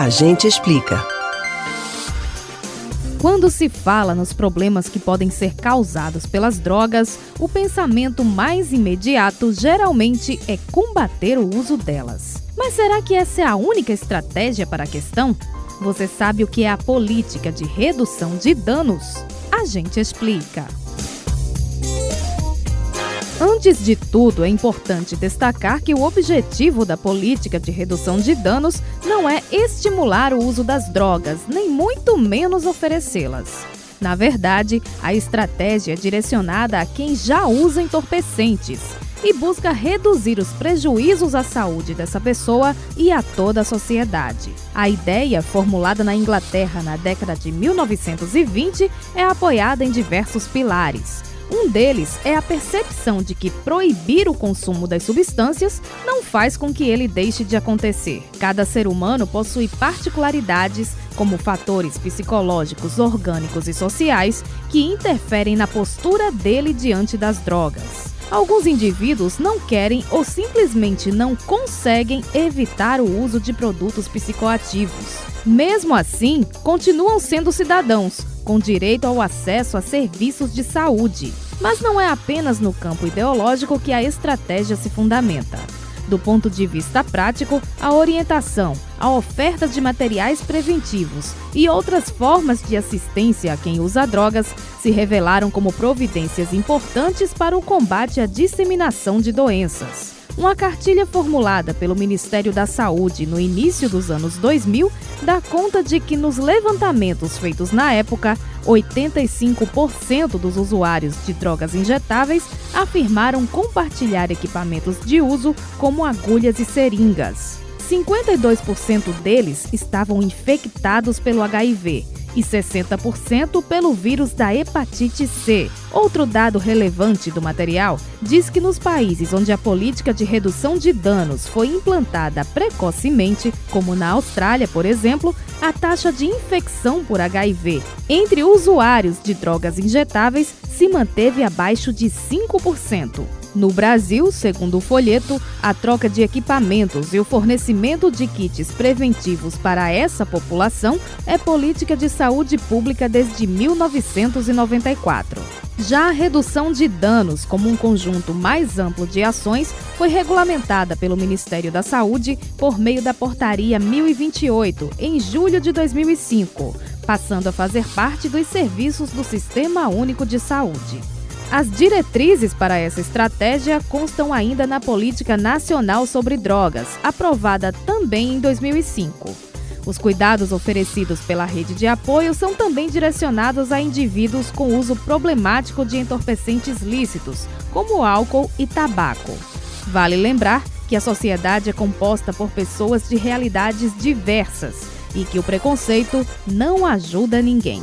A gente explica. Quando se fala nos problemas que podem ser causados pelas drogas, o pensamento mais imediato geralmente é combater o uso delas. Mas será que essa é a única estratégia para a questão? Você sabe o que é a política de redução de danos? A gente explica. Antes de tudo, é importante destacar que o objetivo da política de redução de danos não é estimular o uso das drogas, nem muito menos oferecê-las. Na verdade, a estratégia é direcionada a quem já usa entorpecentes e busca reduzir os prejuízos à saúde dessa pessoa e a toda a sociedade. A ideia, formulada na Inglaterra na década de 1920, é apoiada em diversos pilares um deles é a percepção de que proibir o consumo das substâncias não faz com que ele deixe de acontecer. Cada ser humano possui particularidades, como fatores psicológicos, orgânicos e sociais, que interferem na postura dele diante das drogas. Alguns indivíduos não querem ou simplesmente não conseguem evitar o uso de produtos psicoativos. Mesmo assim, continuam sendo cidadãos, com direito ao acesso a serviços de saúde. Mas não é apenas no campo ideológico que a estratégia se fundamenta. Do ponto de vista prático, a orientação, a oferta de materiais preventivos e outras formas de assistência a quem usa drogas se revelaram como providências importantes para o combate à disseminação de doenças. Uma cartilha formulada pelo Ministério da Saúde no início dos anos 2000 dá conta de que nos levantamentos feitos na época, 85% dos usuários de drogas injetáveis afirmaram compartilhar equipamentos de uso como agulhas e seringas. 52% deles estavam infectados pelo HIV e 60% pelo vírus da hepatite C. Outro dado relevante do material diz que nos países onde a política de redução de danos foi implantada precocemente, como na Austrália, por exemplo, a taxa de infecção por HIV entre usuários de drogas injetáveis se manteve abaixo de 5%. No Brasil, segundo o folheto, a troca de equipamentos e o fornecimento de kits preventivos para essa população é política de saúde pública desde 1994. Já a redução de danos, como um conjunto mais amplo de ações, foi regulamentada pelo Ministério da Saúde por meio da Portaria 1028, em julho de 2005, passando a fazer parte dos serviços do Sistema Único de Saúde. As diretrizes para essa estratégia constam ainda na Política Nacional sobre Drogas, aprovada também em 2005. Os cuidados oferecidos pela rede de apoio são também direcionados a indivíduos com uso problemático de entorpecentes lícitos, como álcool e tabaco. Vale lembrar que a sociedade é composta por pessoas de realidades diversas e que o preconceito não ajuda ninguém.